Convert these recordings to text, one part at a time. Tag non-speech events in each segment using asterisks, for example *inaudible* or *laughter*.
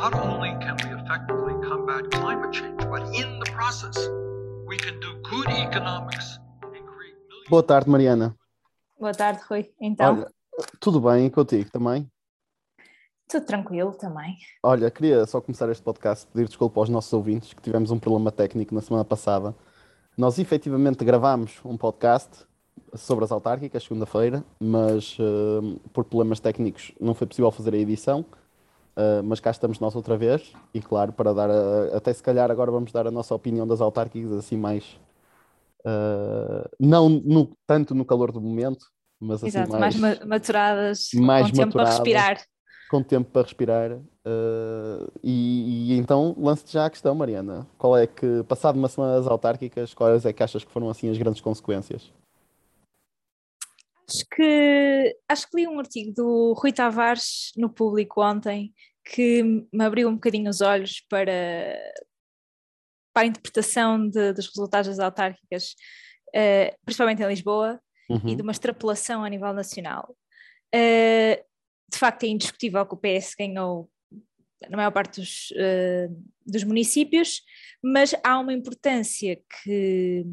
not only can we effectively combat climate change, but in the process, we can do good economics and create millions. Boa tarde, Mariana. Boa tarde, Rui. Então, Olha, tudo bem contigo também? tudo tranquilo também. Olha, queria só começar este podcast, pedir desculpa aos nossos ouvintes que tivemos um problema técnico na semana passada. Nós efetivamente gravámos um podcast sobre as autárquicas, segunda-feira, mas eh, por problemas técnicos não foi possível fazer a edição. Eh, mas cá estamos nós outra vez e, claro, para dar, a- até se calhar agora vamos dar a nossa opinião das autárquicas, assim mais. eh, não no- tanto no calor do momento, mas assim Exato, mais, mais, ma- maturadas, mais com tempo para maturadas. respirar. com tempo para respirar. eh, e, e então lance-te já a questão, Mariana. Qual é que, passado uma semana das autárquicas, quais é que achas que foram assim as grandes consequências? Acho que, acho que li um artigo do Rui Tavares no público ontem que me abriu um bocadinho os olhos para, para a interpretação de- dos resultados das autárquicas, eh, principalmente em Lisboa, e Uhum. de uma extrapolação a nível nacional. Eh, de facto, é indiscutível que o PS ganhou na maior parte dos, eh, dos municípios, mas há uma importância que,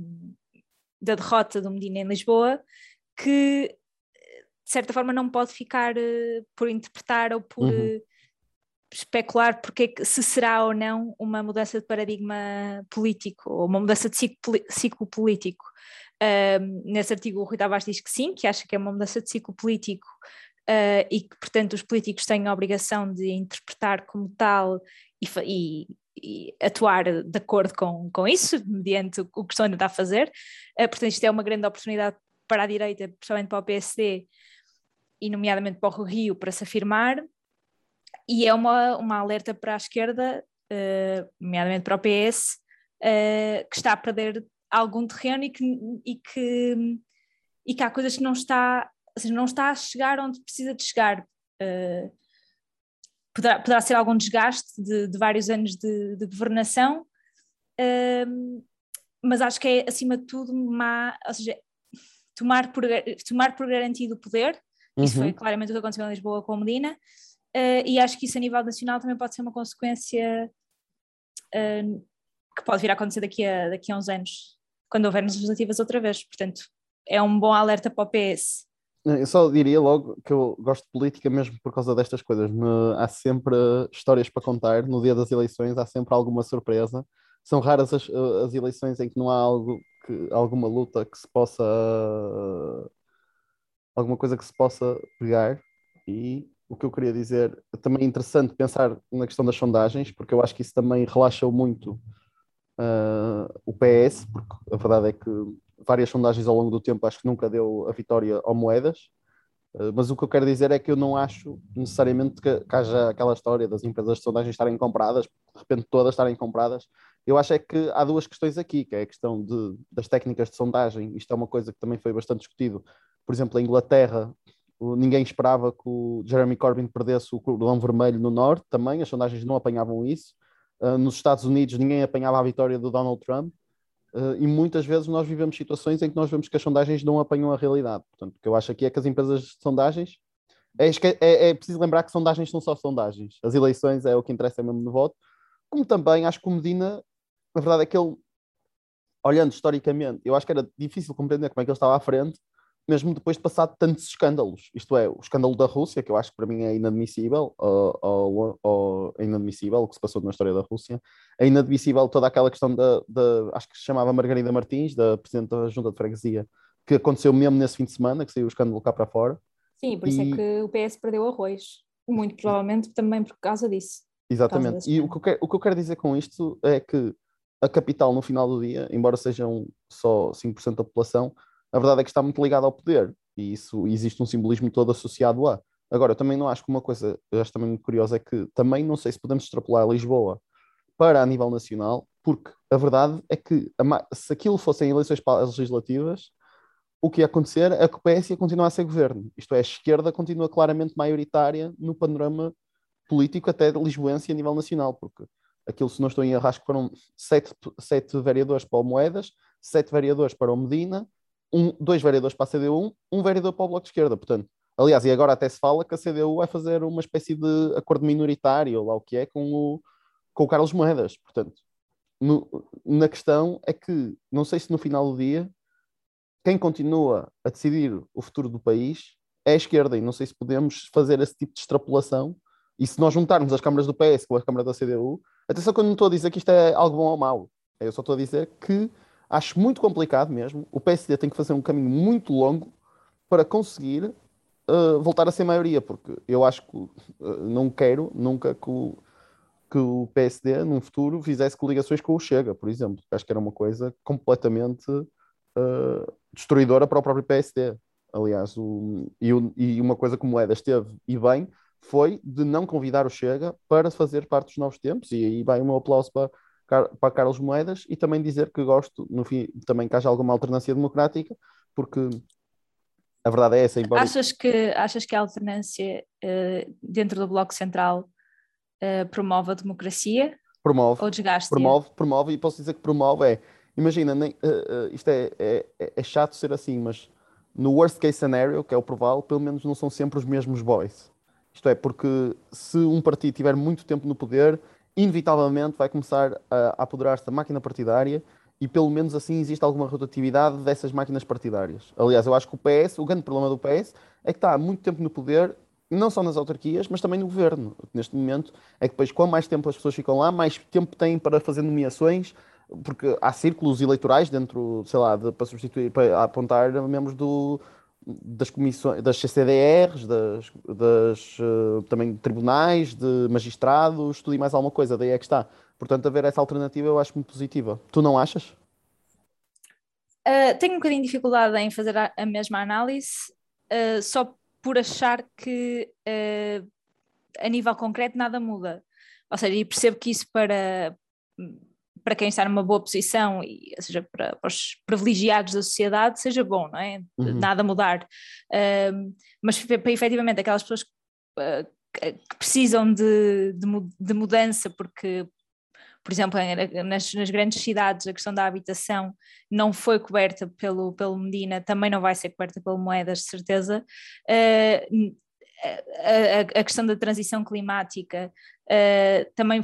da derrota do Medina em Lisboa que, de certa forma, não pode ficar por interpretar ou por Uhum. Especular porque é se será ou não uma mudança de paradigma político ou uma mudança de ciclo, político. Nesse artigo, o Rui Tavares diz que sim, que acha que é uma mudança de ciclo político uh, e que, portanto, os políticos têm a obrigação de interpretar como tal e, e- e atuar de acordo com, com isso, mediante o que estão a fazer. Uh, portanto, isto é uma grande oportunidade para a direita, principalmente para o PSD e, nomeadamente, para o Rio, para se afirmar. E é uma, uma alerta para a esquerda, uh, nomeadamente para o PS, uh, que está a perder algum terreno e que, e que, e que há coisas que não está, ou seja, não está a chegar onde precisa de chegar. Uh, poderá, poderá ser algum desgaste de, de vários anos de, de governação, um, mas acho que é, acima de tudo, má, ou seja, tomar por, tomar por garantido o poder, isso foi Uhum. claramente o que aconteceu em Lisboa com o Medina, uh, e acho que isso a nível nacional também pode ser uma consequência uh, que pode vir a acontecer daqui a, daqui a uns anos, quando houvermos legislativas outra vez. Portanto, é um bom alerta para o PS. Eu só diria logo que eu gosto de política mesmo por causa destas coisas. Há sempre histórias para contar. No dia das eleições há sempre alguma surpresa. São raras as, as eleições em que não há algo que, alguma luta que se possa. alguma coisa que se possa pegar. E o que eu queria dizer, também é interessante pensar na questão das sondagens, porque eu acho que isso também relaxa muito ah, o PS, porque a verdade é que várias sondagens ao longo do tempo acho que nunca deu a vitória ao Moedas. Uh, Mas o que eu quero dizer é que eu não acho necessariamente que, que haja aquela história das empresas de sondagem estarem compradas, de repente todas estarem compradas. Eu acho é que há duas questões aqui, que é a questão de, das técnicas de sondagem. Isto é uma coisa que também foi bastante discutido. Por exemplo, em Inglaterra, ninguém esperava que o Jeremy Corbyn perdesse o cordão vermelho no norte também, as sondagens não apanhavam isso. Uh, nos Estados Unidos, ninguém apanhava a vitória do Donald Trump. Uh, e muitas vezes nós vivemos situações em que nós vemos que as sondagens não apanham a realidade. Portanto, o que eu acho aqui é que as empresas de sondagens. É, é, é preciso lembrar que sondagens são só sondagens. As eleições é o que interessa mesmo no voto. Como também acho que o Medina, a verdade é que ele, olhando historicamente, eu acho que era difícil compreender como é que ele estava à frente, mesmo depois de passar tantos escândalos. Isto é, o escândalo da Rússia, que eu acho que para mim é inadmissível, ou, ou- ou é inadmissível o que se passou na história da Rússia. É inadmissível toda aquela questão da, da- acho que se chamava Margarida Martins, da Presidente da Junta de Freguesia, que aconteceu mesmo nesse fim de semana, que saiu o escândalo cá para fora. Sim, por isso E- é que o PS perdeu arroz. Muito provavelmente também por causa disso. Exatamente. desse E o que, quero, o que eu quero dizer com isto é que a capital, no final do dia, embora sejam só 5% da população, a verdade é que está muito ligada ao poder. E isso existe um simbolismo todo associado a. Agora, eu também não acho que uma coisa, eu acho também muito curiosa, é que também não sei se podemos extrapolar Lisboa para a nível nacional, porque a verdade é que se aquilo fossem eleições legislativas, o que ia acontecer é que o PS ia continuar a ser governo. Isto é, a esquerda continua claramente maioritária no panorama político até lisboense a nível nacional, porque aquilo, se não estou em que foram sete, sete vereadores para o Moedas, sete vereadores para o Medina, um, dois vereadores para a CDU, um vereador para o Bloco de Esquerda. Portanto, Aliás, e agora até se fala que a CDU vai fazer uma espécie de acordo minoritário, ou lá o que é, com o, com o Carlos Moedas. Portanto, no, na questão é que, não sei se no final do dia, quem continua a decidir o futuro do país é a esquerda, e não sei se podemos fazer esse tipo de extrapolação. E se nós juntarmos as câmaras do PS com a câmara da CDU, atenção que eu não estou a dizer que isto é algo bom ou mau, eu só estou a dizer que acho muito complicado mesmo. O PSD tem que fazer um caminho muito longo para conseguir uh, voltar a ser maioria, porque eu acho que uh, não quero nunca que o, que o PSD, num futuro, fizesse coligações com o Chega, por exemplo. Acho que era uma coisa completamente uh, destruidora para o próprio PSD. Aliás, o, e, o, e, uma coisa como Moedas teve e bem foi de não convidar o Chega para fazer parte dos novos tempos, e aí vai um aplauso para, para Carlos Moedas e também dizer que gosto, no fim, também que haja alguma alternância democrática, porque a verdade é essa. Embora... Achas, que, achas que a alternância uh, dentro do Bloco Central uh, promove a democracia? Promove. Ou desgaste? Promove, promove, e posso dizer que promove é. Imagina, nem, uh, isto é, é, é, chato ser assim, mas no worst case scenario, que é o provável, pelo menos não são sempre os mesmos boys. Isto é, porque se um partido tiver muito tempo no poder, inevitavelmente vai começar a, apoderar-se da máquina partidária e pelo menos assim existe alguma rotatividade dessas máquinas partidárias. Aliás, eu acho que o PS, o grande problema do PS é que está há muito tempo no poder, não só nas autarquias, mas também no governo. Neste momento é que depois, quanto mais tempo as pessoas ficam lá, mais tempo têm para fazer nomeações, porque há círculos eleitorais dentro, sei lá, de, para substituir, para apontar membros do, das comissões, das CCDRs, das, das uh, também tribunais, de magistrados, tudo e mais alguma coisa, daí é que está. Portanto, haver essa alternativa eu acho muito positiva. Tu não achas? Uh, tenho um bocadinho de dificuldade em fazer a, a mesma análise, uh, só por achar que a nível concreto nada muda. Ou seja, e percebo que isso para para quem está numa boa posição, e, ou seja, para, para os privilegiados da sociedade, seja bom, não é? Uhum. Nada mudar. Uh, mas para efetivamente aquelas pessoas uh, que precisam de, de, de, mudança, porque, por exemplo, nas, nas, grandes cidades a questão da habitação não foi coberta pelo, pelo Medina, também não vai ser coberta pelo Moedas, de certeza. Uh, a, a, questão da transição climática uh, também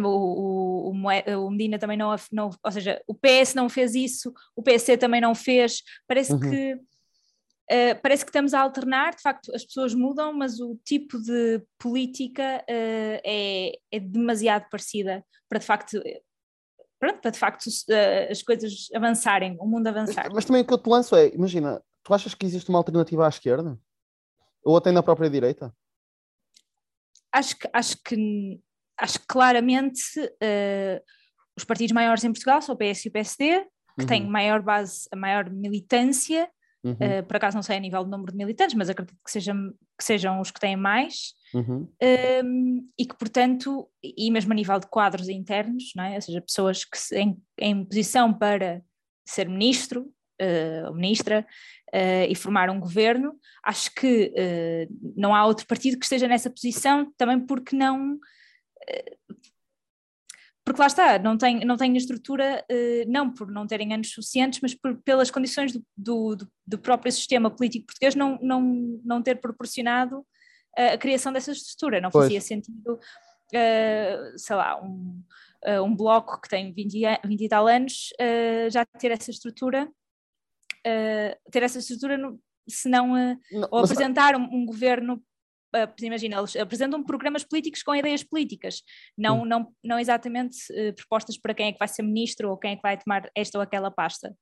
o, o, o, Medina também não, não, ou seja, o PS não fez isso, o PC também não fez, parece uhum. que uh, parece que estamos a alternar, de facto as pessoas mudam, mas o tipo de política uh, é, é demasiado parecida para de facto pronto, para de facto uh, as coisas avançarem, o mundo avançar. Mas, mas, também o que eu te lanço é, imagina, tu achas que existe uma alternativa à esquerda? Ou até na própria direita? Acho que, acho que acho que claramente uh, os partidos maiores em Portugal são o PS e o PSD, que uhum. têm maior base, a maior militância, uhum. uh, por acaso não sei a nível do número de militantes, mas acredito que sejam, que sejam os que têm mais, uhum. um, e que, portanto, e mesmo a nível de quadros internos, não é? ou seja, pessoas que se, em, em posição para ser ministro uh, ou ministra uh, e formar um governo, acho que uh, não há outro partido que esteja nessa posição, também porque não porque lá está, não tem, não tem a estrutura, eh, não por não terem anos suficientes, mas por, pelas condições do, do, do, próprio sistema político português não, não, não ter proporcionado a criação dessa estrutura. Não pois. fazia sentido, uh, sei lá, um, uh, um bloco que tem 20, 20 e tal anos uh, já ter essa estrutura, ter essa estrutura, no, se não, não ou apresentar um, um governo imagina, eles apresentam programas políticos com ideias políticas, não, não, não exatamente uh, propostas para quem é que vai ser ministro ou quem é que vai tomar esta ou aquela pasta.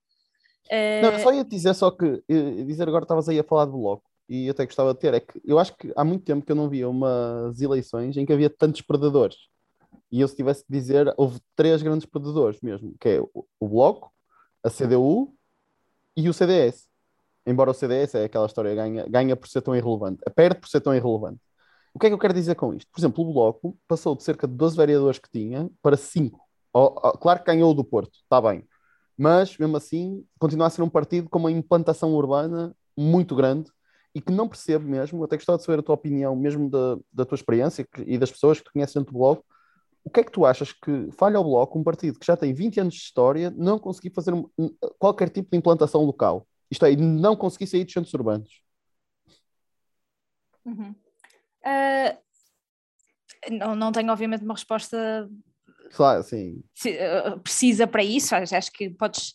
Uh... Não, só ia dizer só que, dizer agora estavas aí a falar do bloco, e eu até gostava de ter, é que eu acho que há muito tempo que eu não via umas eleições em que havia tantos perdedores. E eu se tivesse de dizer, houve três grandes perdedores mesmo, que é o Bloco, a CDU e o CDS embora o CDS é aquela história, ganha, ganha por ser tão irrelevante, perde por ser tão irrelevante. O que é que eu quero dizer com isto? Por exemplo, o Bloco passou de cerca de 12 vereadores que tinha para 5. claro que ganhou o do Porto, está bem. Mas, mesmo assim, continua a ser um partido com uma implantação urbana muito grande e que não percebo mesmo, até gostava de saber a tua opinião, mesmo da, da tua experiência e das pessoas que te conhecem dentro do Bloco, o que é que tu achas que falha ao Bloco, um partido que já tem 20 anos de história, não conseguir fazer qualquer tipo de implantação local? Isto é, não consegui sair dos centros urbanos. Uhum. Uh, não, não tenho, obviamente, uma resposta claro, sim. precisa para isso. Acho, acho que podes.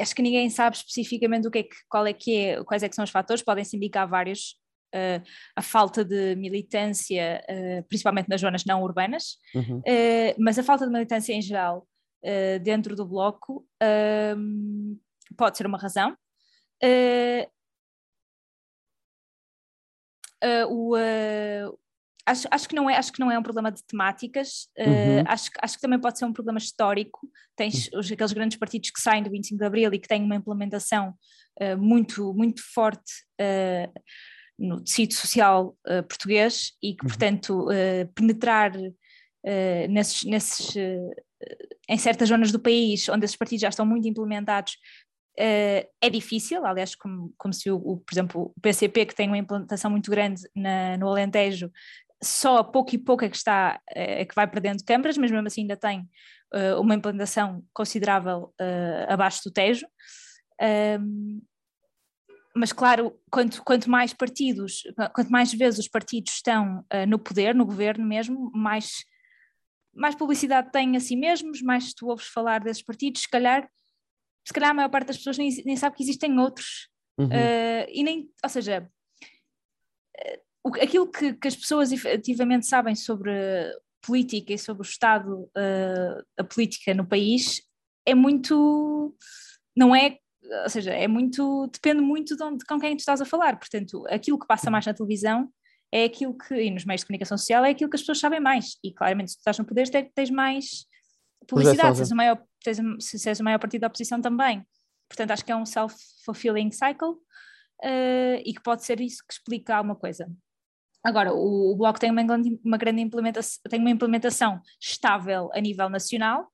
Acho que ninguém sabe especificamente o que é que, qual é que é, quais é que são os fatores, podem-se indicar vários. Uh, a falta de militância, uh, principalmente nas zonas não urbanas, uhum. uh, mas a falta de militância em geral dentro do bloco pode ser uma razão. O, acho, acho, que não é, acho que não é um problema de temáticas, uhum. uh, acho, acho que também pode ser um problema histórico. Tens os, aqueles grandes partidos que saem do 25 de Abril e que têm uma implementação uh, muito, muito forte uh, no tecido social português e que, uhum. portanto, penetrar nesses, nesses em certas zonas do país onde esses partidos já estão muito implementados Uh, é difícil, aliás, como, como se o, o, por exemplo, o PCP, que tem uma implantação muito grande na, no Alentejo, só a pouco e pouco é que está, é que vai perdendo câmaras, mas mesmo assim ainda tem uh, uma implantação considerável uh, abaixo do Tejo. Um, mas claro, quanto, quanto mais partidos, quanto mais vezes os partidos estão uh, no poder, no governo mesmo, mais, mais publicidade têm a si mesmos, mais tu ouves falar desses partidos, se calhar, se calhar a maior parte das pessoas nem, nem sabe que existem outros. Uhum. e nem, ou seja, aquilo que, que, as pessoas efetivamente sabem sobre política e sobre o Estado, uh, a política no país, é muito. não é. Ou seja, é muito. depende muito de, onde, de com quem tu estás a falar. Portanto, aquilo que passa mais na televisão é aquilo que, e nos meios de comunicação social, é aquilo que as pessoas sabem mais. E claramente, se tu estás no poder, tens mais publicidade, se és, o maior, se és o maior partido da oposição também. Portanto, acho que é um self-fulfilling cycle uh, e que pode ser isso que explica alguma coisa. Agora, o, o Bloco tem uma, uma grande implementação, tem uma implementação estável a nível nacional,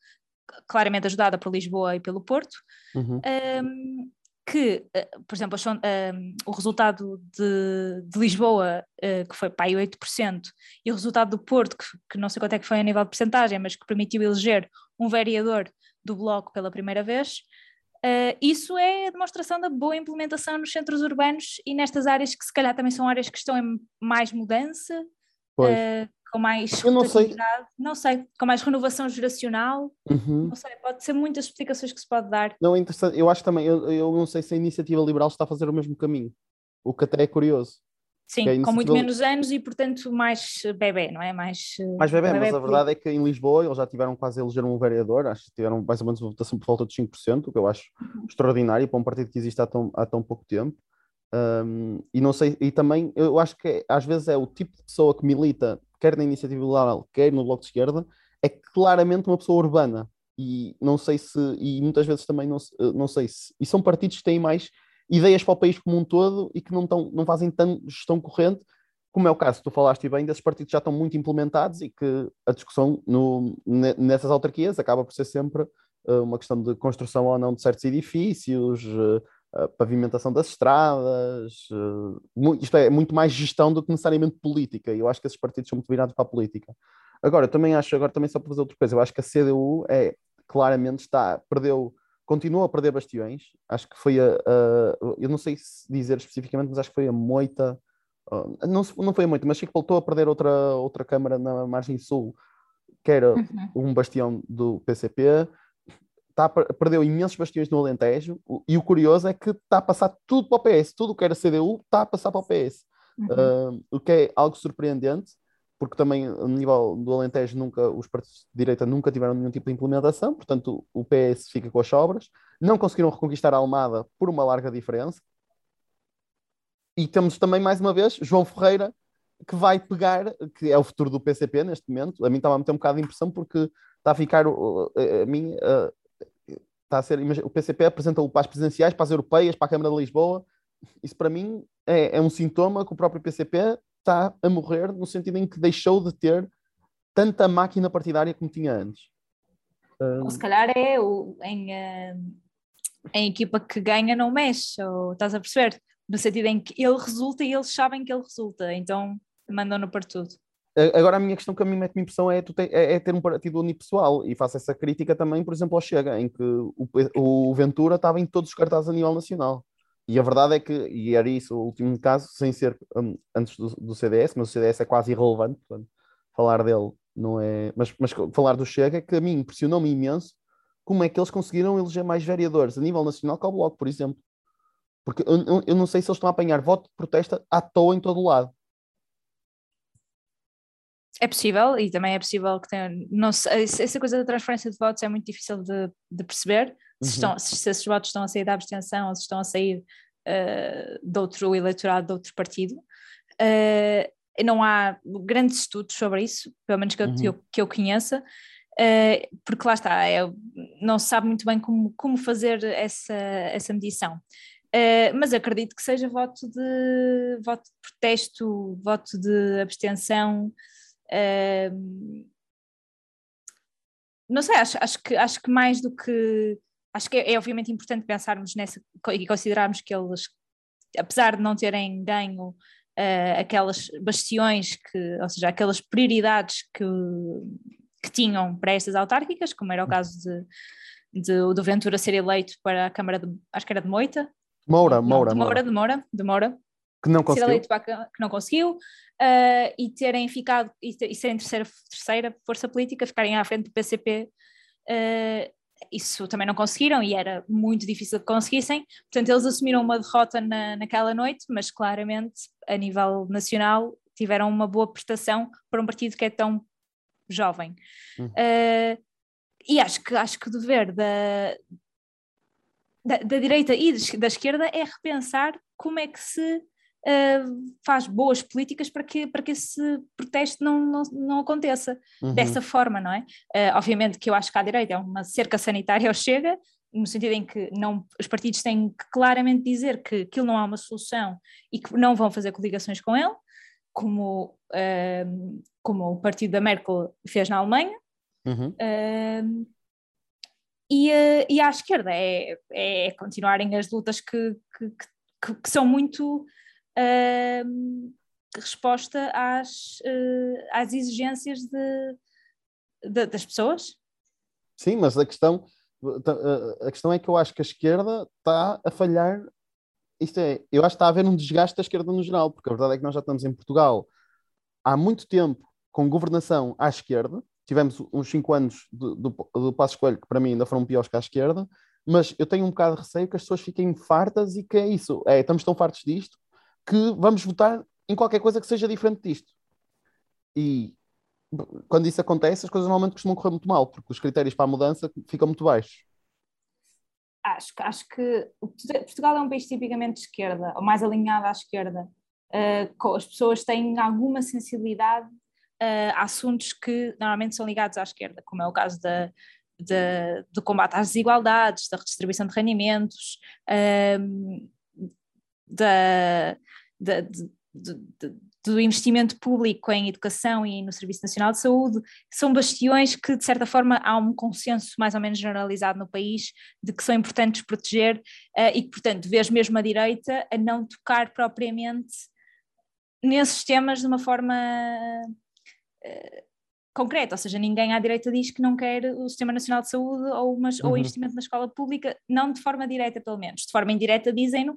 claramente ajudada por Lisboa e pelo Porto, uhum. um, que, uh, por exemplo, um, o resultado de, de Lisboa, uh, que foi para aí 8%, e o resultado do Porto, que, que, não sei quanto é que foi a nível de porcentagem, mas que permitiu eleger um vereador do Bloco pela primeira vez, Uh, isso é a demonstração da boa implementação nos centros urbanos e nestas áreas que se calhar também são áreas que estão em mais mudança, uh, com mais não sei. não sei, com mais renovação geracional, uhum. não sei, pode ser muitas explicações que se pode dar. Não, é interessante, eu acho também, eu, eu não sei se a iniciativa liberal está a fazer o mesmo caminho, o que até é curioso. Sim, é com muito menos anos e, portanto, mais bebê, não é? Mais, mais bebê, bebê mas a verdade é que em Lisboa eles já tiveram quase a eleger um vereador, acho que tiveram mais ou menos uma votação por volta de 5%, o que eu acho uhum. extraordinário para um partido que existe há tão, há tão pouco tempo. Um, e não sei, e também eu acho que é, às vezes é o tipo de pessoa que milita, quer na iniciativa liberal, quer no bloco de esquerda, é claramente uma pessoa urbana. E não sei se, e muitas vezes também não, não sei se, e são partidos que têm mais ideias para o país como um todo e que não, tão, não fazem tão gestão corrente, como é o caso, tu falaste bem, desses partidos já estão muito implementados e que a discussão no, nessas autarquias acaba por ser sempre uh, uma questão de construção ou não de certos edifícios, uh, pavimentação das estradas, uh, isto é, muito mais gestão do que necessariamente política, e eu acho que esses partidos são muito virados para a política. Agora, eu também acho, agora também só para fazer outra coisa, eu acho que a CDU é, claramente está, perdeu continua a perder bastiões. Acho que foi a, a, eu não sei se dizer especificamente, mas acho que foi a moita. Uh, não, não foi a moita, mas que voltou a perder outra, outra Câmara na margem sul, que era uhum. um bastião do PCP. Tá, perdeu imensos bastiões no Alentejo. E o curioso é que está a passar tudo para o PS. Tudo que era CDU está a passar para o PS. Uhum. Uh, o que é algo surpreendente porque também a nível do Alentejo nunca, os partidos de direita nunca tiveram nenhum tipo de implementação, portanto o PS fica com as sobras, não conseguiram reconquistar a Almada por uma larga diferença. E temos também, mais uma vez, João Ferreira, que vai pegar, que é o futuro do PCP neste momento. A mim estava a meter um bocado de impressão porque está a ficar, a mim, está a ser, o PCP apresenta-o para as presidenciais, para as europeias, para a Câmara de Lisboa. Isso para mim é, é um sintoma que o próprio PCP está a morrer no sentido em que deixou de ter tanta máquina partidária como tinha antes. Ou se calhar é o, em, uh, em equipa que ganha não mexe, ou estás a perceber? No sentido em que ele resulta e eles sabem que ele resulta, então mandam-no para tudo. Agora a minha questão que a mim mete impressão é, é, é, ter um partido unipessoal e faço essa crítica também, por exemplo, ao Chega, em que o, o Ventura estava em todos os cartazes a nível nacional. e a verdade é que, e era isso o último caso, sem ser um, antes do, do, CDS, mas o CDS é quase irrelevante, portanto, falar dele não é. Mas, mas falar do Chega que a mim impressionou-me imenso como é que eles conseguiram eleger mais vereadores a nível nacional que ao Bloco, por exemplo. Porque eu, eu não sei se eles estão a apanhar voto de protesta à toa em todo o lado. É possível, e também é possível que tenha. Não sei, essa coisa da transferência de votos é muito difícil de, de perceber se, uhum. estão, se, se, esses votos estão a sair da abstenção ou se estão a sair uh, de outro eleitorado de outro partido. Uh, não há grandes estudos sobre isso, pelo menos que eu, uhum. que eu conheça, uh, porque lá está, é, não se sabe muito bem como, como fazer essa, essa medição. Uh, mas acredito que seja voto de voto de protesto, voto de abstenção. Uh, não sei, acho, acho, que, acho que mais do que. Acho que é, é obviamente importante pensarmos nessa e considerarmos que eles, apesar de não terem ganho uh, aquelas bastiões, que, ou seja, aquelas prioridades que, que tinham para estas autárquicas, como era o caso de, de, do Ventura ser eleito para a Câmara de, acho que era de Moita, Moura, Moura, de Moura, de Moura, de Moura. Que não conseguiu. Para, que não conseguiu uh, e terem ficado e, ter, e serem terceira, terceira força política, ficarem à frente do PCP. Uh, ah, isso também não conseguiram e era muito difícil que conseguissem. Portanto, eles assumiram uma derrota na, naquela noite, mas claramente, a nível nacional, tiveram uma boa prestação para um partido que é tão jovem. Uhum. Uh, e acho que, acho que o dever da, da, da, direita e da esquerda é repensar como é que se uh, faz boas políticas para que, para que esse protesto não, não, não aconteça uhum. dessa forma, não é? Uh, obviamente que eu acho que à direita é uma cerca sanitária ao chega, no sentido em que não, os partidos têm que claramente dizer que aquilo não há uma solução e que não vão fazer coligações com ele, como, uh, como o partido da Merkel fez na Alemanha. Uhum. Uh, e, uh, e à esquerda é, é continuarem as lutas que, que, que, que são muito resposta às, uh, às exigências de, de, das pessoas. Sim, mas a questão, a questão é que eu acho que a esquerda está a falhar. Isto é, eu acho que está a haver um desgaste da esquerda no geral, porque a verdade é que nós já estamos em Portugal há muito tempo com governação à esquerda, tivemos uns 5 anos do, do, do Passo Escolho, que para mim ainda foram piores que à esquerda, mas eu tenho um bocado de receio que as pessoas fiquem fartas e que é isso, é, estamos tão fartos disto que vamos votar em qualquer coisa que seja diferente disto. E quando isso acontece, as coisas normalmente costumam correr muito mal, porque os critérios para a mudança ficam muito baixos. Acho, acho que Portugal é um país tipicamente de esquerda, ou mais alinhado à esquerda. Uh, as pessoas têm alguma sensibilidade uh, a assuntos que normalmente são ligados à esquerda, como é o caso da, do combate às desigualdades, da redistribuição de rendimentos, uh, da, da, de, de, do investimento público em educação e no Serviço Nacional de Saúde, são bastiões que, de certa forma, há um consenso mais ou menos generalizado no país de que são importantes proteger uh, e que, portanto, vês mesmo a direita a não tocar propriamente nesses temas de uma forma uh, concreta, ou seja, ninguém à direita diz que não quer o Sistema Nacional de Saúde ou, umas, uhum. ou investimento na escola pública, não de forma direta, pelo menos. De forma indireta, dizem-no.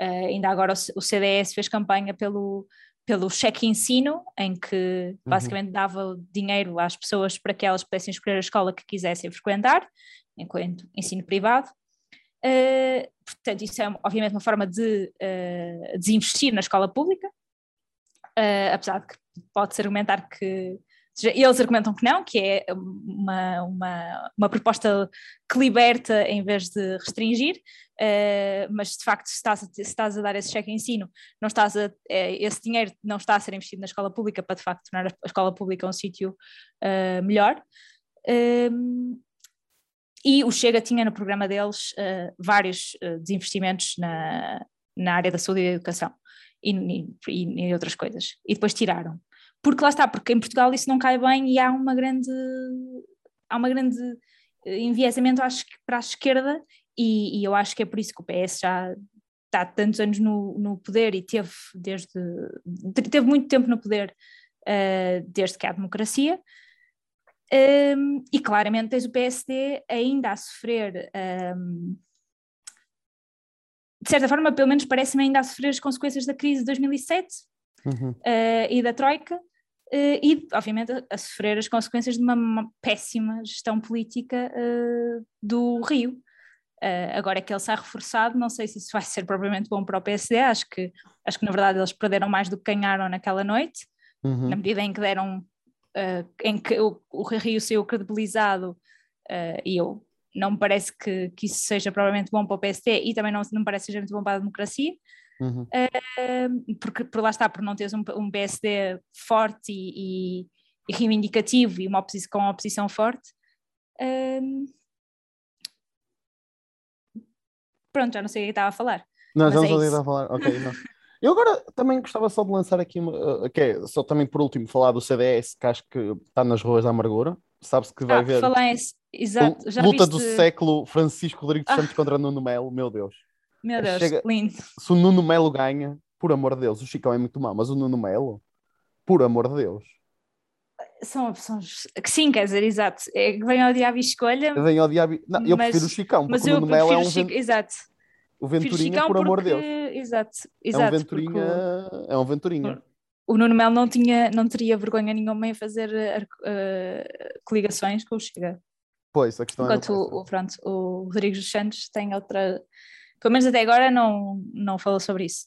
Uh, ainda agora o, o, CDS fez campanha pelo, pelo cheque ensino, em que uhum. basicamente dava dinheiro às pessoas para que elas pudessem escolher a escola que quisessem frequentar, enquanto ensino privado. Uh, portanto, isso é obviamente uma forma de uh, desinvestir na escola pública, apesar de que pode-se argumentar que eles argumentam que não, que é uma, uma, uma proposta que liberta em vez de restringir, uh, mas de facto se estás, a, se estás a dar esse cheque ensino, não estás a, é, esse dinheiro não está a ser investido na escola pública para de facto tornar a escola pública um sítio uh, melhor. Um, e o Chega tinha no programa deles uh, vários desinvestimentos na, na área da saúde e da educação e, e, e outras coisas, e depois tiraram porque lá está, porque em Portugal isso não cai bem e há uma grande há uma grande eh, enviesamento acho, para a esquerda e, e, eu acho que é por isso que o PS já está tantos anos no, no poder e teve desde teve muito tempo no poder uh, desde que há democracia um, e claramente tens o PSD ainda a sofrer um, de certa forma, pelo menos parece-me ainda a sofrer as consequências da crise de 2007 Uhum. uh, e da Troika, e, obviamente, a, a, sofrer as consequências de uma, uma péssima gestão política uh, do Rio. agora que ele sai reforçado, não sei se isso vai ser propriamente bom para o PSD, acho que, acho que na verdade eles perderam mais do que ganharam naquela noite, Uhum. na medida em que deram, em que o, o Rio saiu credibilizado, e eu não me parece que, que, isso seja provavelmente bom para o PSD e também não, não me parece que seja muito bom para a democracia, Uhum. uh, porque por lá está, por não teres um, um PSD forte e, e, reivindicativo e uma oposição com uma oposição forte. Uh, pronto, já não sei o que estava a falar. Não, já não é sei o que estava a falar. Ok, não. Eu agora também gostava só de lançar aqui, uma, que é, só também por último, falar do CDS, que acho que está nas ruas da amargura. Sabe-se que vai ah, haver falar em, exato, já luta viste... do século Francisco Rodrigues Santos ah. contra Nuno Melo, meu Deus. Meu Deus, Chega... lindo. Se o Nuno Melo ganha, por amor de Deus, o Chicão é muito mau, mas o Nuno Melo, por amor de Deus. São opções que sim, quer dizer, exato. É que vem ao diabo e escolha. Vem ao diabo. Não, eu mas, prefiro o Chicão, mas porque o Nuno Melo é um. Chico, exato. O Venturinha, por amor de Deus. Exato, exato. É um Venturinha. É um Venturinha. O Nuno Melo não, tinha, não teria vergonha nenhuma em fazer uh, coligações com o Chega. Pois, a questão Enquanto é. o, pronto, o Rodrigues dos Santos tem outra. Pelo menos até agora não, não falou sobre isso.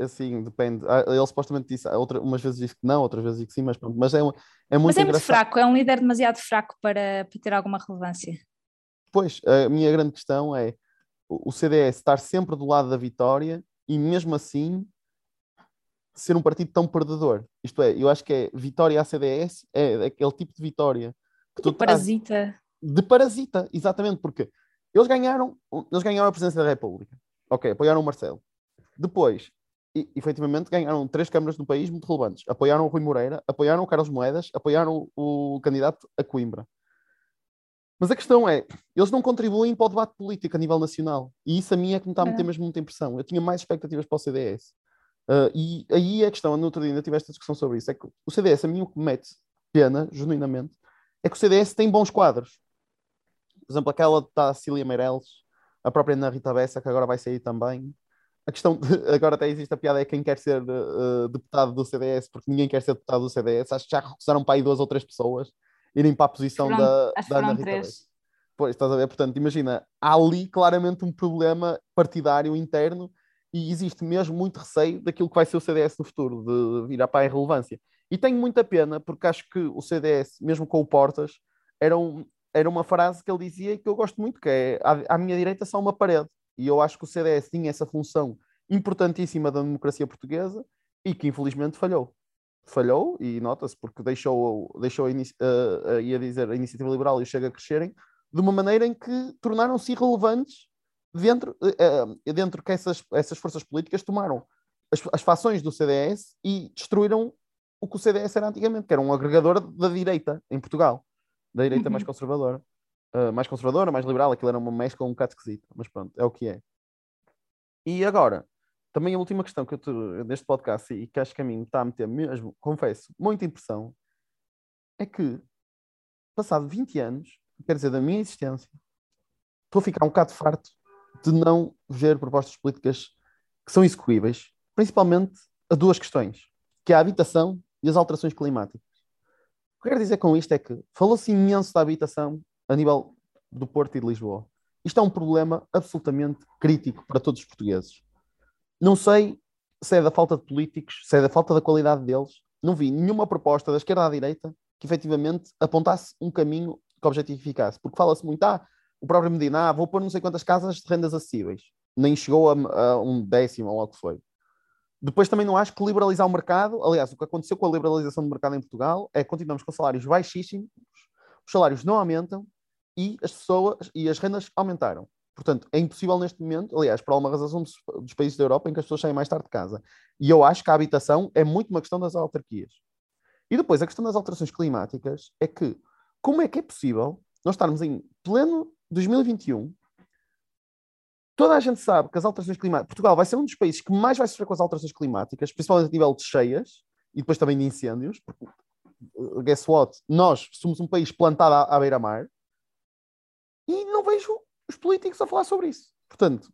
Assim, depende. Ele supostamente disse, outra, umas vezes disse que não, outras vezes disse que sim, mas pronto. Mas é, é muito Mas é engraçado. muito fraco, é um líder demasiado fraco para, para ter alguma relevância. Pois, a minha grande questão é o CDS estar sempre do lado da vitória e mesmo assim ser um partido tão perdedor. Isto é, eu acho que é vitória à CDS é aquele tipo de vitória que de parasita. De parasita, exatamente, porque eles ganharam, eles ganharam a presidência da República. Ok, apoiaram o Marcelo. Depois, e, efetivamente, ganharam três câmaras no país muito relevantes. Apoiaram o Rui Moreira, apoiaram o Carlos Moedas, apoiaram o, o candidato a Coimbra. Mas a questão é, eles não contribuem para o debate político a nível nacional. E isso a mim é que me está a meter mesmo muita impressão. Eu tinha mais expectativas para o CDS. Uh, e aí a questão, no outro dia ainda tive esta discussão sobre isso, é que o CDS, a mim o que me mete pena, genuinamente, é que o CDS tem bons quadros. Por exemplo, aquela da Cília Meirelles, a própria Ana Rita Bessa, que agora vai sair também. A questão, de, *laughs* agora até existe a piada, é quem quer ser uh, deputado do CDS, porque ninguém quer ser deputado do CDS. Acho que já recusaram para aí duas ou três pessoas irem para a posição foram, da, da Ana Rita três. Bessa. Pois, estás a ver? Portanto, imagina, há ali claramente um problema partidário interno e existe mesmo muito receio daquilo que vai ser o CDS no futuro, de virar para a irrelevância. E tenho muita pena, porque acho que o CDS, mesmo com o Portas, era, um, era uma frase que ele dizia e que eu gosto muito, que é à, à minha direita só uma parede. E eu acho que o CDS tinha essa função importantíssima da democracia portuguesa e que infelizmente falhou. Falhou, e nota-se, porque deixou, deixou a, ia dizer, a iniciativa liberal e o Chega a crescerem de uma maneira em que tornaram-se irrelevantes dentro, uh, dentro que essas, essas forças políticas tomaram as, as fações do CDS e destruíram o que o CDS era antigamente, que era um agregador da direita em Portugal, da direita Uhum. mais conservadora. Uh, mais conservadora, mais liberal, aquilo era uma mescla um bocado esquisita, mas pronto, é o que é. E agora, também a última questão que eu te, neste podcast e que acho que a mim está a meter mesmo, confesso, muita impressão, é que, passado 20 anos, quer dizer, da minha existência, estou a ficar um bocado farto de não ver propostas políticas que são execuíveis, principalmente a duas questões, que é a habitação e as alterações climáticas. Que quero dizer com isto é que falou-se imenso da habitação a nível do Porto e de Lisboa. Isto é um problema absolutamente crítico para todos os portugueses. Não sei se é da falta de políticos, se é da falta da qualidade deles. Não vi nenhuma proposta da esquerda à direita que efetivamente apontasse um caminho que objetificasse. Porque fala-se muito, ah, o próprio Medina, ah, vou pôr não sei quantas casas de rendas acessíveis. Nem chegou a, a um décimo ou algo que foi. Depois também não acho que liberalizar o mercado, aliás, o que aconteceu com a liberalização do mercado em Portugal é que continuamos com salários baixíssimos, os salários não aumentam e as pessoas e as rendas aumentaram. Portanto, é impossível neste momento, aliás, por alguma razão dos, dos países da Europa em que as pessoas saem mais tarde de casa. E eu acho que a habitação é muito uma questão das autarquias. E depois, a questão das alterações climáticas é que, como é que é possível nós estarmos em pleno 2021 toda a gente sabe que as alterações climáticas. Portugal vai ser um dos países que mais vai sofrer com as alterações climáticas, principalmente a nível de cheias e depois também de incêndios. Porque, uh, guess what? Nós somos um país plantado à, à beira-mar e não vejo os políticos a falar sobre isso. Portanto,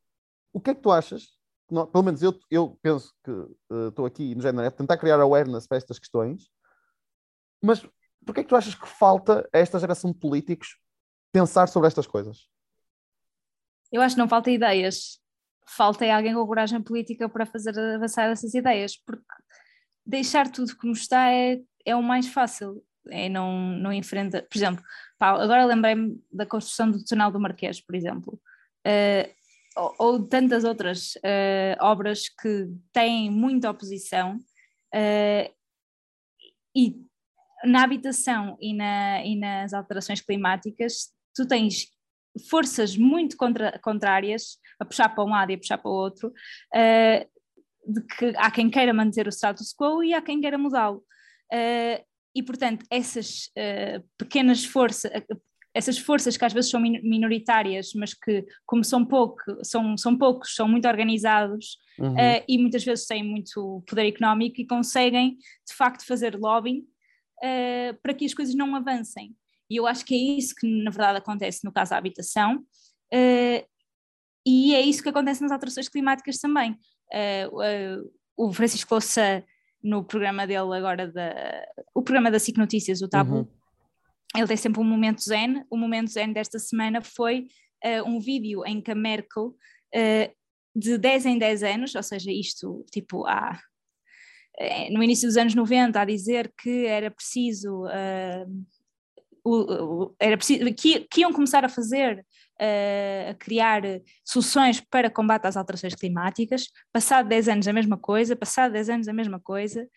o que é que tu achas? Não, pelo menos eu, eu penso que uh, estou aqui no género, é tentar criar awareness para estas questões, mas porquê é que tu achas que falta a esta geração de políticos pensar sobre estas coisas? Eu acho que não falta ideias. Falta é alguém com coragem política para fazer avançar essas ideias, porque deixar tudo como está é, é o mais fácil. É não, não. Por exemplo, pá, agora lembrei-me da construção do Tunel do Marquês, por exemplo. Uh, ou, ou tantas outras uh, obras que têm muita oposição uh, e na habitação e, na, e nas alterações climáticas tu tens forças muito contra, contrárias a puxar para um lado e a puxar para o outro uh, de que há quem queira manter o status quo e há quem queira mudá-lo. Uh, e, portanto, essas uh, pequenas forças, essas forças que às vezes são minoritárias, mas que, como são, pouco, são, são poucos, são muito organizados uhum. uh, e muitas vezes têm muito poder económico e conseguem, de facto, fazer lobbying uh, para que as coisas não avancem. E eu acho que é isso que, na verdade, acontece no caso da habitação, uh, e é isso que acontece nas alterações climáticas também. o Francisco Louçã, no programa dele agora, da, o programa da SIC Notícias, o Tabu, uhum ele tem sempre um momento zen. O momento zen desta semana foi uh, um vídeo em que a Merkel, uh, de 10 em 10 anos, ou seja, isto tipo há, uh, no início dos anos 90, a dizer que era preciso, o, era preciso que, que, iam começar a fazer, a criar soluções para combate às alterações climáticas. Passado 10 anos a mesma coisa, passado 10 anos a mesma coisa.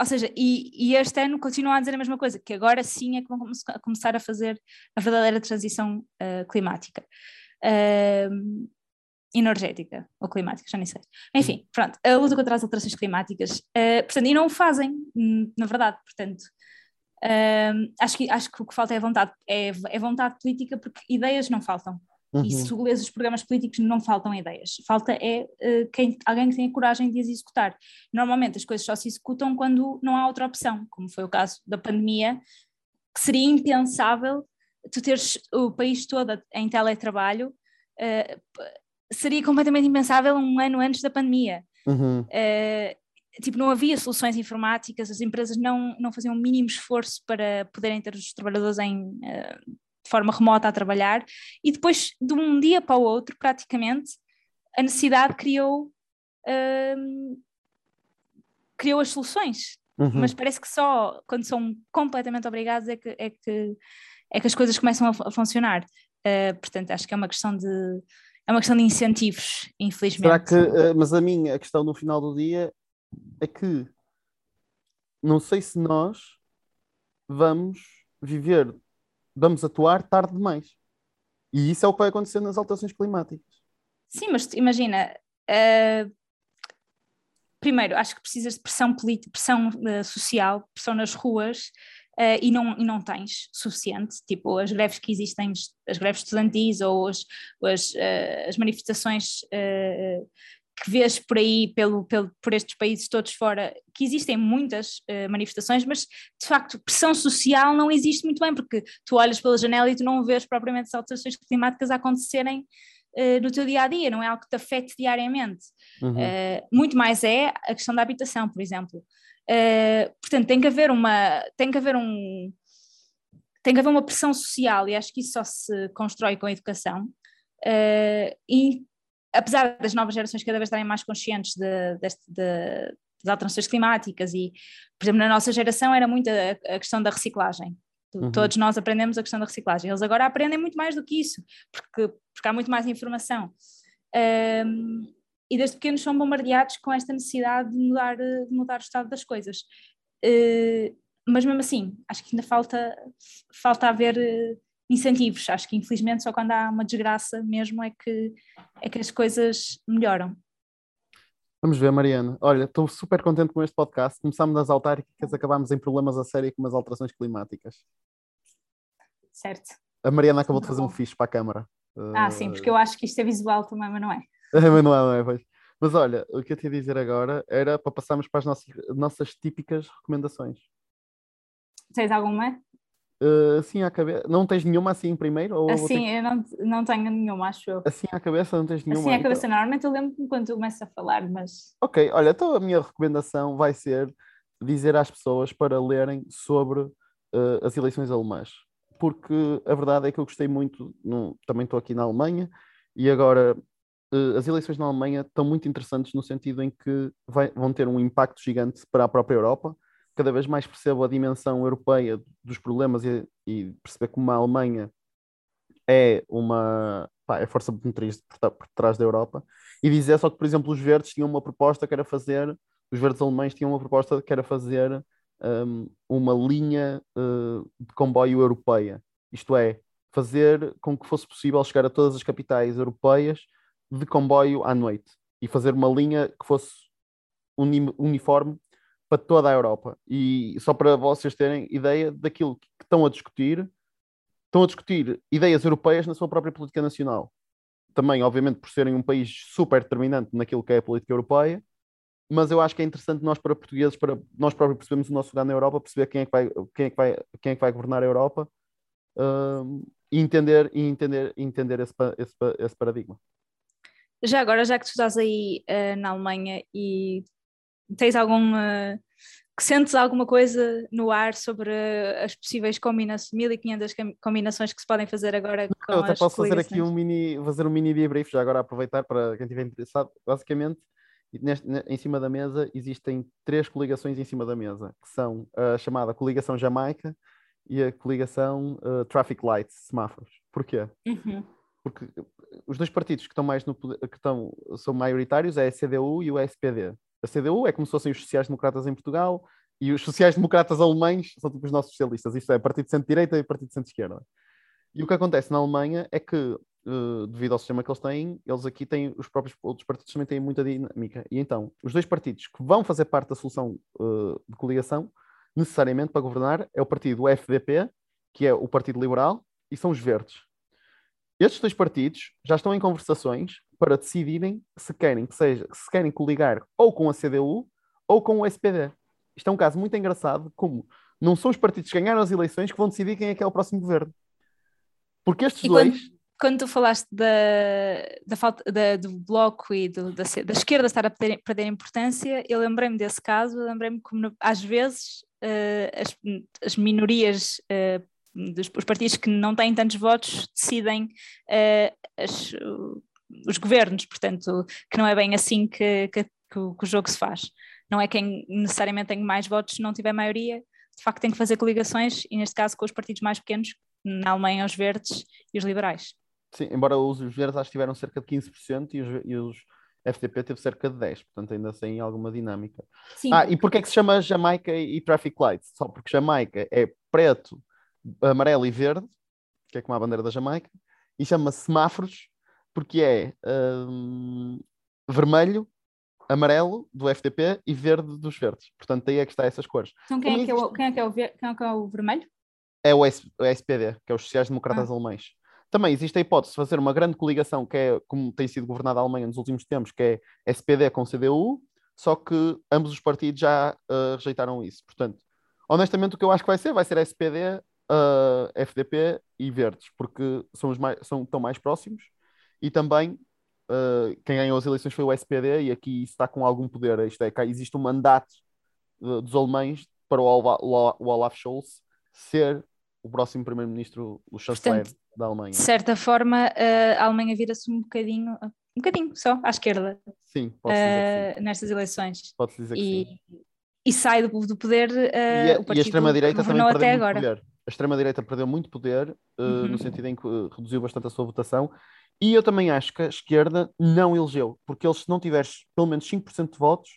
Ou seja, e, e, este ano continua a dizer a mesma coisa, que agora sim é que vão começar a fazer a verdadeira transição uh, climática. Uh, energética ou climática, já nem sei. Enfim, pronto, a luta contra as alterações climáticas, uh, portanto, e não o fazem, hum, na verdade, portanto, uh, acho, que, acho que o que falta é vontade, é, é vontade política, porque ideias não faltam. Uhum. E se lês os programas políticos, não faltam ideias. Falta é uh, quem, alguém que tenha coragem de as executar. Normalmente as coisas só se executam quando não há outra opção, como foi o caso da pandemia, que seria impensável tu teres o país todo em teletrabalho, uh, seria completamente impensável um ano antes da pandemia. Uhum. Uh, tipo, não havia soluções informáticas, as empresas não, não faziam o mínimo esforço para poderem ter os trabalhadores em uh, de forma remota a trabalhar, e depois, de um dia para o outro, praticamente, a necessidade criou, hum, criou as soluções. Uhum. Mas parece que só quando são completamente obrigados é que, é que, é que as coisas começam a, a funcionar. Uh, portanto, acho que é uma questão de é uma questão de incentivos, infelizmente. Será que, uh, mas a minha a questão no final do dia é que não sei se nós vamos viver vamos atuar tarde demais. E isso é o que vai acontecer nas alterações climáticas. Sim, mas imagina, uh, primeiro, acho que precisas de pressão política, pressão uh, social, pressão nas ruas, uh, e, não, e não tens suficiente, tipo as greves que existem, as greves estudantis ou as, as, as manifestações que vês por aí, pelo, pelo, por estes países todos fora, que existem muitas uh, manifestações, mas de facto pressão social não existe muito bem, porque tu olhas pela janela e tu não vês propriamente as alterações climáticas a acontecerem uh, no teu dia a dia, não é algo que te afete diariamente. Uhum. Uh, muito mais é a questão da habitação, por exemplo. portanto, tem que haver uma. Tem que haver um. Tem que haver uma pressão social e acho que isso só se constrói com a educação. e apesar das novas gerações cada vez estarem mais conscientes de, de, de, das alterações climáticas e, por exemplo, na nossa geração era muito a, a questão da reciclagem. Uhum. Todos nós aprendemos a questão da reciclagem. Eles agora aprendem muito mais do que isso, porque, porque há muito mais informação. Um, e desde pequenos são bombardeados com esta necessidade de mudar, de mudar o estado das coisas. Uh, mas mesmo assim, acho que ainda falta, falta haver uh, incentivos. Acho que infelizmente só quando há uma desgraça mesmo é que, é que as coisas melhoram. Vamos ver, Mariana. Olha, estou super contente com este podcast. Começámos nas autárquicas, acabámos em problemas a sério com as alterações climáticas. Certo. A Mariana acabou de fazer um fixe para a câmara. Ah, uh... sim, porque eu acho que isto é visual também, mas não é. *laughs* mas não é, não é, pois. Mas olha, o que eu te ia dizer agora era para passarmos para as nossas, nossas típicas recomendações. Tens alguma? Uh, assim à cabeça. Não tens nenhuma assim primeiro? Ou assim, eu não, não tenho nenhuma, acho eu. Assim à cabeça não tens nenhuma? Assim à cabeça, então... normalmente eu lembro-me quando começo a falar, mas. Ok, olha, então a minha recomendação vai ser dizer às pessoas para lerem sobre uh, as eleições alemãs. Porque a verdade é que eu gostei muito, no, também estou aqui na Alemanha, e agora uh, as eleições na Alemanha estão muito interessantes no sentido em que vai, vão ter um impacto gigante para a própria Europa cada vez mais percebo a dimensão europeia dos problemas e, e perceber como a Alemanha é uma pá, é força motriz por, por trás da Europa. E dizer só que, por exemplo, os verdes tinham uma proposta que era fazer, os verdes alemães tinham uma proposta que era fazer um, uma linha uh, de comboio europeia, isto é, fazer com que fosse possível chegar a todas as capitais europeias de comboio à noite e fazer uma linha que fosse uniforme para toda a Europa. E só para vocês terem ideia daquilo que estão a discutir, estão a discutir ideias europeias na sua própria política nacional. Também, obviamente, por serem um país super determinante naquilo que é a política europeia, mas eu acho que é interessante nós, para portugueses, para nós próprios percebermos o nosso lugar na Europa, perceber quem é que vai, quem é que vai, quem é que vai governar a Europa uh, e entender, e entender, entender esse, esse, esse paradigma. Já agora, já que tu estás aí uh, na Alemanha e tens algum. Uh, que sentes alguma coisa no ar sobre as possíveis combinações, 1500 combinações que se podem fazer agora com Eu até posso fazer aqui um mini, fazer um mini debrief já agora aproveitar para quem estiver interessado. Basicamente, neste, em cima da mesa existem três coligações em cima da mesa, que são a chamada coligação Jamaica e a coligação uh, Traffic Lights, semáforos. Porquê? Uhum. Porque os dois partidos que estão mais no que estão, são maioritários é a CDU e o SPD a CDU é como se fossem os sociais-democratas em Portugal e os sociais-democratas alemães são tipo os nossos socialistas. Isto é Partido de Centro-Direita e Partido de Centro-Esquerda. E o que acontece na Alemanha é que, uh, devido ao sistema que eles têm, eles aqui têm, os próprios outros partidos também têm muita dinâmica. E então, os dois partidos que vão fazer parte da solução uh, de coligação, necessariamente para governar, é o partido FDP, que é o Partido Liberal, e são os Verdes. Estes dois partidos já estão em conversações para decidirem se querem que seja, se querem coligar ou com a CDU ou com o SPD. Isto é um caso muito engraçado, como não são os partidos que ganharam as eleições que vão decidir quem é que é o próximo governo. Porque estes e dois. Quando, quando, tu falaste da, da falta da, do bloco e do, da, da, esquerda estar a perder, perder importância, eu lembrei-me desse caso, lembrei-me como às vezes uh, as, as, minorias uh, dos os partidos que não têm tantos votos decidem uh, as, os governos, portanto, que não é bem assim que, que, que, o, que, o, jogo se faz. Não é quem necessariamente tem mais votos se não tiver maioria, de facto tem que fazer coligações, e neste caso com os partidos mais pequenos, na Alemanha os verdes e os liberais. Sim, embora os, os verdes acho que tiveram cerca de 15% e os, e os FDP teve cerca de 10%, portanto ainda sem alguma dinâmica. Sim. Ah, e porquê é que se chama Jamaica e Traffic Lights? Só porque Jamaica é preto, amarelo e verde, que é como a bandeira da Jamaica, e chama-se semáforos porque é um, vermelho, amarelo do FDP e verde dos verdes. Portanto, aí é que está essas cores. Então quem, é que, é o, quem, é que, é o, quem é que é o vermelho? É o, S, o SPD, que é os sociais-democratas ah. alemães. Também existe a hipótese de fazer uma grande coligação, que é como tem sido governada a Alemanha nos últimos tempos, que é SPD com CDU, só que ambos os partidos já uh, rejeitaram isso. Portanto, honestamente, o que eu acho que vai ser, vai ser SPD, uh, eh, FDP e Verdes, porque são, os mais, são tão mais próximos e também uh, quem ganhou as eleições foi o SPD e aqui está com algum poder. Isto é, cá existe um mandato de, dos alemães para o, o Olaf Scholz ser o próximo primeiro-ministro, o chanceler Portanto, da Alemanha. De certa forma, uh, a Alemanha vira-se um bocadinho, um bocadinho só à esquerda. Sim, pode dizer uh, Nestas eleições. Pode dizer que e, sim. E sai do, do poder uh, e a, o partido a extrema-direita também até agora. Poder. A extrema-direita perdeu muito poder, uh, uhum. no sentido em que reduziu bastante a sua votação, e eu também acho que a esquerda não elegeu, porque eles, se não tiveres pelo menos 5% de votos,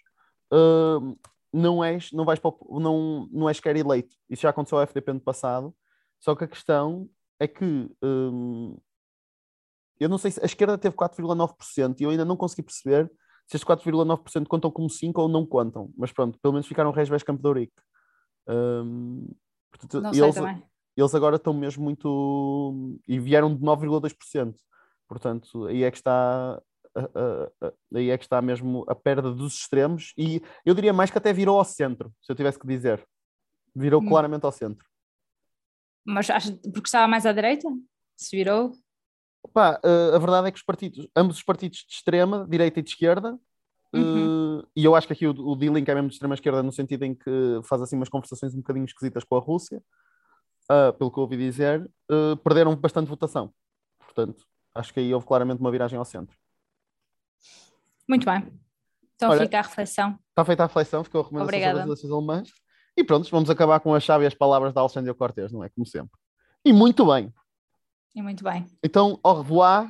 uh, não, és, não, vais para, não, não és sequer eleito. Isso já aconteceu ao FDP no passado. Só que a questão é que um, eu não sei se a esquerda teve 4,9% e eu ainda não consegui perceber se estes 4,9% contam como 5 ou não contam. Mas pronto, pelo menos ficaram Reis Campo de Ourique. Um, portanto, eles, eles agora estão mesmo muito. e vieram de 9,2%. Portanto, aí é que está aí é que está mesmo a perda dos extremos e eu diria mais que até virou ao centro, se eu tivesse que dizer. Virou hum. claramente ao centro. Mas acho, porque estava mais à direita? Se virou? Pá, uh, a verdade é que os partidos, ambos os partidos de extrema, direita e de esquerda, uhum. uh, e eu acho que aqui o, o D-Link é mesmo de extrema esquerda no sentido em que faz assim umas conversações um bocadinho esquisitas com a Rússia, uh, pelo que eu ouvi dizer, perderam bastante votação. Portanto, acho que aí houve claramente uma viragem ao centro. Muito bem. Então Olha, fica a reflexão. Está feita a reflexão, ficou a recomendação Obrigada. sobre as eleições alemãs. E pronto, vamos acabar com a chave e as palavras da Alexandre Cortes, não é? Como sempre. E muito bem. E muito bem. Então, au revoir